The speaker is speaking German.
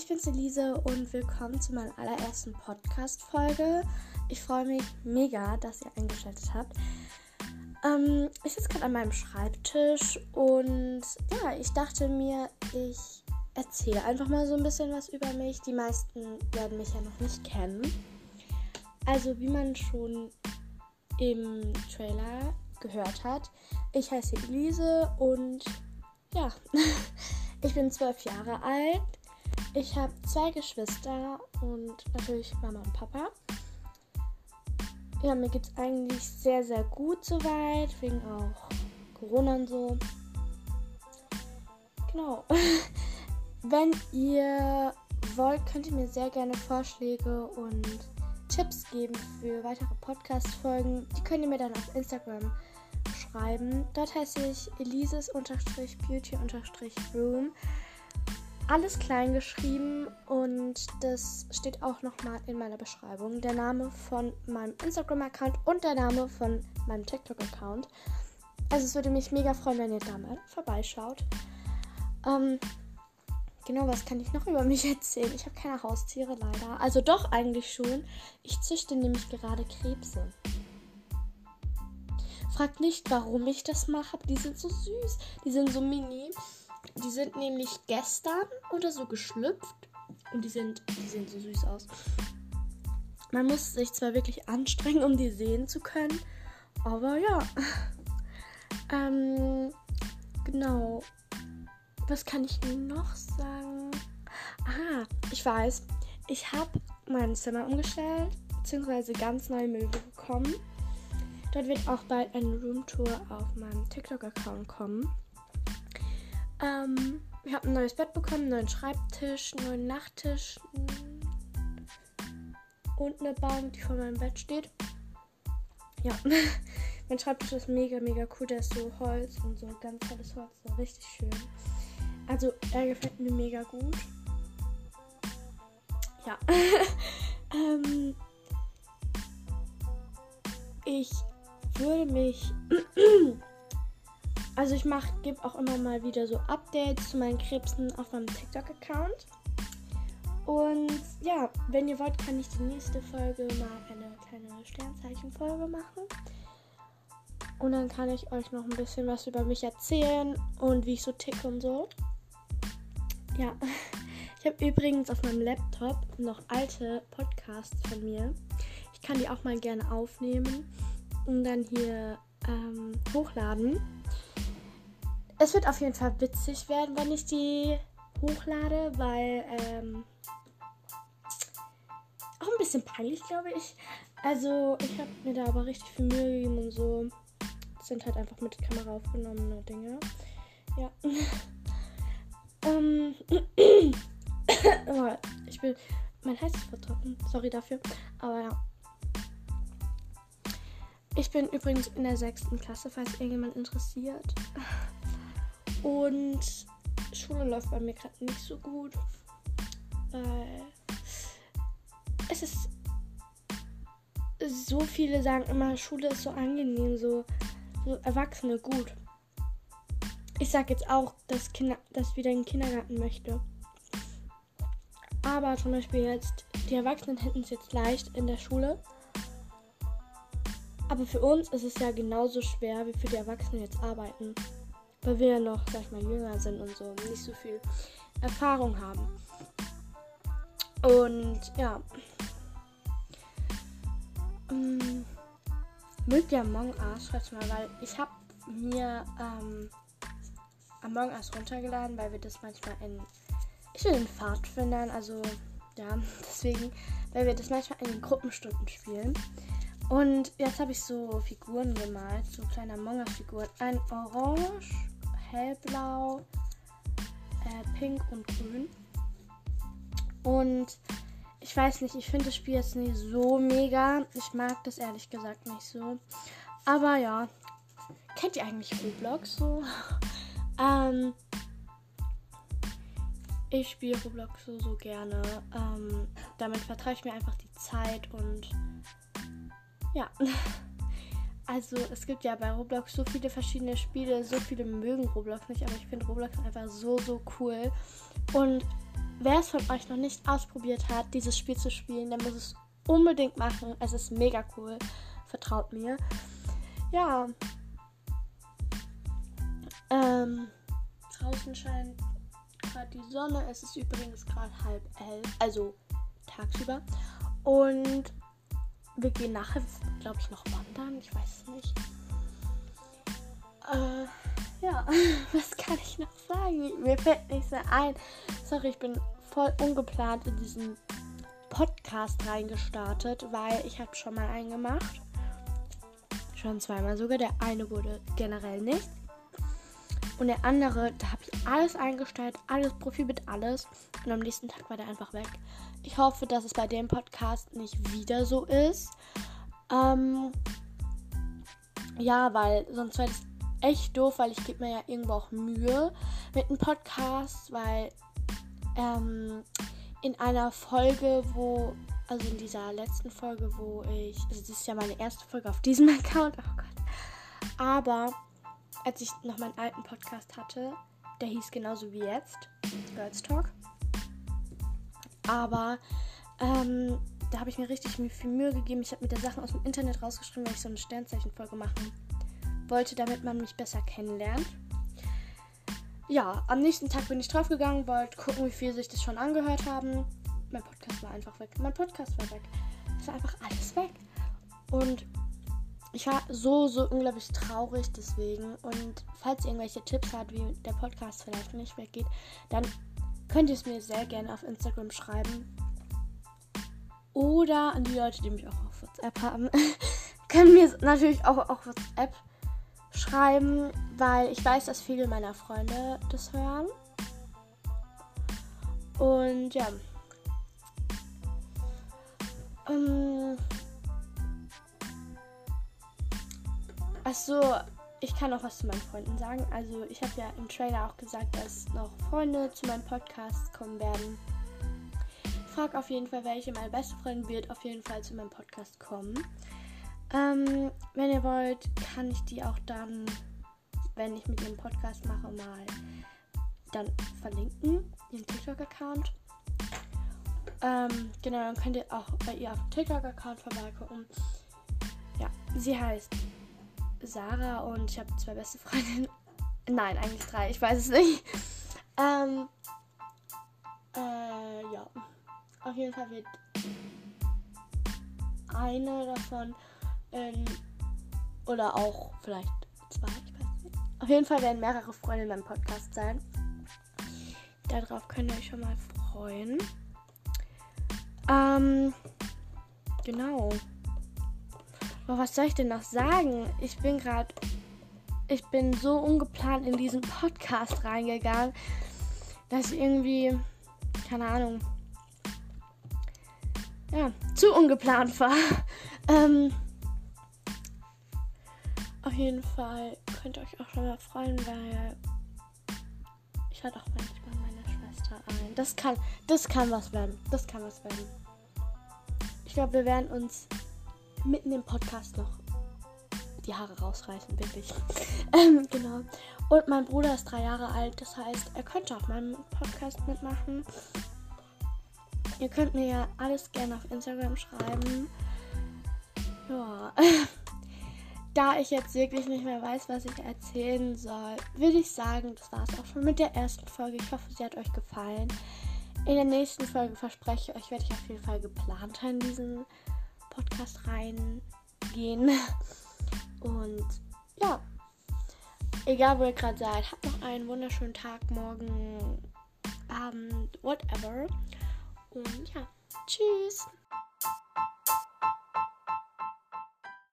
ich bin's Elise und willkommen zu meiner allerersten Podcast-Folge. Ich freue mich mega, dass ihr eingeschaltet habt. Ähm, ich sitze gerade an meinem Schreibtisch und ja, ich dachte mir, ich erzähle einfach mal so ein bisschen was über mich. Die meisten werden mich ja noch nicht kennen. Also, wie man schon im Trailer gehört hat, ich heiße Elise und ja, ich bin zwölf Jahre alt. Ich habe zwei Geschwister und natürlich Mama und Papa. Ja, mir geht es eigentlich sehr, sehr gut soweit, wegen auch Corona und so. Genau. Wenn ihr wollt, könnt ihr mir sehr gerne Vorschläge und Tipps geben für weitere Podcast-Folgen. Die könnt ihr mir dann auf Instagram schreiben. Dort heiße ich elises-beauty-room. Alles klein geschrieben und das steht auch nochmal in meiner Beschreibung. Der Name von meinem Instagram-Account und der Name von meinem TikTok-Account. Also es würde mich mega freuen, wenn ihr da mal vorbeischaut. Ähm, genau, was kann ich noch über mich erzählen? Ich habe keine Haustiere leider. Also doch eigentlich schon. Ich züchte nämlich gerade Krebse. Fragt nicht, warum ich das mache. Die sind so süß. Die sind so mini. Die sind nämlich gestern oder so geschlüpft. Und die sind, die sehen so süß aus. Man muss sich zwar wirklich anstrengen, um die sehen zu können. Aber ja. ähm, genau. Was kann ich noch sagen? Ah, ich weiß. Ich habe mein Zimmer umgestellt, beziehungsweise ganz neue Möbel bekommen. Dort wird auch bald eine Roomtour auf meinem TikTok-Account kommen. Ähm, ich habe ein neues Bett bekommen, einen neuen Schreibtisch, einen neuen Nachttisch und eine Bank, die vor meinem Bett steht. Ja, mein Schreibtisch ist mega, mega cool. Der ist so Holz und so ganz tolles Holz, so richtig schön. Also, er gefällt mir mega gut. Ja. ähm, ich würde mich Also ich mache, gebe auch immer mal wieder so Updates zu meinen Krebsen auf meinem TikTok-Account. Und ja, wenn ihr wollt, kann ich die nächste Folge mal eine kleine Sternzeichen-Folge machen. Und dann kann ich euch noch ein bisschen was über mich erzählen und wie ich so ticke und so. Ja, ich habe übrigens auf meinem Laptop noch alte Podcasts von mir. Ich kann die auch mal gerne aufnehmen und dann hier ähm, hochladen. Es wird auf jeden Fall witzig werden, wenn ich die hochlade, weil ähm, auch ein bisschen peinlich, glaube ich. Also ich habe mir da aber richtig viel Mühe gegeben und so. Das sind halt einfach mit Kamera aufgenommene Dinge. Ja. ähm, ich bin. Mein Hals ist vertrocknet. Sorry dafür. Aber ja. Ich bin übrigens in der sechsten Klasse, falls irgendjemand interessiert. Und Schule läuft bei mir gerade nicht so gut. Weil es ist. So viele sagen immer, Schule ist so angenehm, so, so Erwachsene gut. Ich sag jetzt auch, dass Kinder, dass wieder in den Kindergarten möchte. Aber zum Beispiel jetzt, die Erwachsenen hätten es jetzt leicht in der Schule. Aber für uns ist es ja genauso schwer, wie für die Erwachsenen jetzt arbeiten weil wir ja noch, sag ich mal, jünger sind und so nicht so viel Erfahrung haben. Und ja. Ähm, mögt ihr Among Us? Schreibt mal, weil ich habe mir ähm, Among Us runtergeladen, weil wir das manchmal in. Ich bin in Pfadfindern, also ja, deswegen, weil wir das manchmal in den Gruppenstunden spielen. Und jetzt habe ich so Figuren gemalt, so kleine Among Us-Figuren. Ein Orange, hellblau, äh, pink und grün. Und ich weiß nicht, ich finde das Spiel jetzt nicht so mega. Ich mag das ehrlich gesagt nicht so. Aber ja, kennt ihr eigentlich Roblox so? ähm, ich spiele Roblox so, so gerne. Ähm, damit vertreibe ich mir einfach die Zeit und ja. Also es gibt ja bei Roblox so viele verschiedene Spiele, so viele mögen Roblox nicht, aber ich finde Roblox einfach so, so cool. Und wer es von euch noch nicht ausprobiert hat, dieses Spiel zu spielen, der muss es unbedingt machen. Es ist mega cool. Vertraut mir. Ja. Ähm, draußen scheint gerade die Sonne. Es ist übrigens gerade halb elf, also tagsüber. Und wir gehen nachher, glaube ich, noch wandern. Ich weiß es nicht. Äh, ja, was kann ich noch sagen? Mir fällt nichts mehr ein. Sorry, ich bin voll ungeplant in diesen Podcast reingestartet, weil ich habe schon mal einen gemacht. Schon zweimal sogar. Der eine wurde generell nicht. Und der andere, da habe ich alles eingestellt, alles Profil mit alles. Und am nächsten Tag war der einfach weg. Ich hoffe, dass es bei dem Podcast nicht wieder so ist. Ähm, ja, weil sonst wäre das echt doof, weil ich gebe mir ja irgendwo auch Mühe mit einem Podcast, weil ähm, in einer Folge, wo, also in dieser letzten Folge, wo ich, also das ist ja meine erste Folge auf diesem Account, oh Gott, aber als ich noch meinen alten Podcast hatte, der hieß genauso wie jetzt, Girls Talk, aber ähm, da habe ich mir richtig viel Mühe gegeben. Ich habe mir da Sachen aus dem Internet rausgeschrieben, weil ich so eine Sternzeichenfolge machen wollte, damit man mich besser kennenlernt. Ja, am nächsten Tag bin ich draufgegangen, wollte gucken, wie viel sich das schon angehört haben. Mein Podcast war einfach weg. Mein Podcast war weg. Es war einfach alles weg. Und ich war so, so unglaublich traurig deswegen. Und falls ihr irgendwelche Tipps habt, wie der Podcast vielleicht nicht weggeht, dann könnt ihr es mir sehr gerne auf Instagram schreiben. Oder an die Leute, die mich auch auf WhatsApp haben, können mir natürlich auch auf WhatsApp schreiben, weil ich weiß, dass viele meiner Freunde das hören. Und ja. Ähm, Achso, ich kann auch was zu meinen Freunden sagen. Also ich habe ja im Trailer auch gesagt, dass noch Freunde zu meinem Podcast kommen werden. Ich frage auf jeden Fall, welche meine beste Freundin wird auf jeden Fall zu meinem Podcast kommen. Ähm, wenn ihr wollt, kann ich die auch dann, wenn ich mit dem Podcast mache, mal dann verlinken, ihren TikTok-Account. Ähm, genau, dann könnt ihr auch bei ihr auf dem TikTok-Account vorbeigucken. Ja, sie heißt Sarah und ich habe zwei beste Freundinnen. Nein, eigentlich drei, ich weiß es nicht. Ähm, äh, ja. Auf jeden Fall wird eine davon ähm, oder auch vielleicht zwei, ich weiß nicht. Auf jeden Fall werden mehrere Freunde in meinem Podcast sein. Darauf könnt ihr euch schon mal freuen. Ähm, genau. Aber was soll ich denn noch sagen? Ich bin gerade. Ich bin so ungeplant in diesen Podcast reingegangen, dass ich irgendwie. Keine Ahnung. Ja, zu ungeplant war. ähm. Auf jeden Fall könnt ihr euch auch schon mal freuen, weil ich hatte auch manchmal meine Schwester ein. Das kann, das kann was werden. Das kann was werden. Ich glaube, wir werden uns mitten im Podcast noch die Haare rausreißen, wirklich. ähm, genau. Und mein Bruder ist drei Jahre alt, das heißt, er könnte auf meinem Podcast mitmachen. Ihr könnt mir ja alles gerne auf Instagram schreiben. Ja. da ich jetzt wirklich nicht mehr weiß, was ich erzählen soll, würde ich sagen, das war es auch schon mit der ersten Folge. Ich hoffe, sie hat euch gefallen. In der nächsten Folge verspreche ich euch, werde ich auf jeden Fall geplanter in diesen Podcast reingehen. Und ja, egal wo ihr gerade seid, habt noch einen wunderschönen Tag, morgen, Abend, whatever. Und ja, tschüss.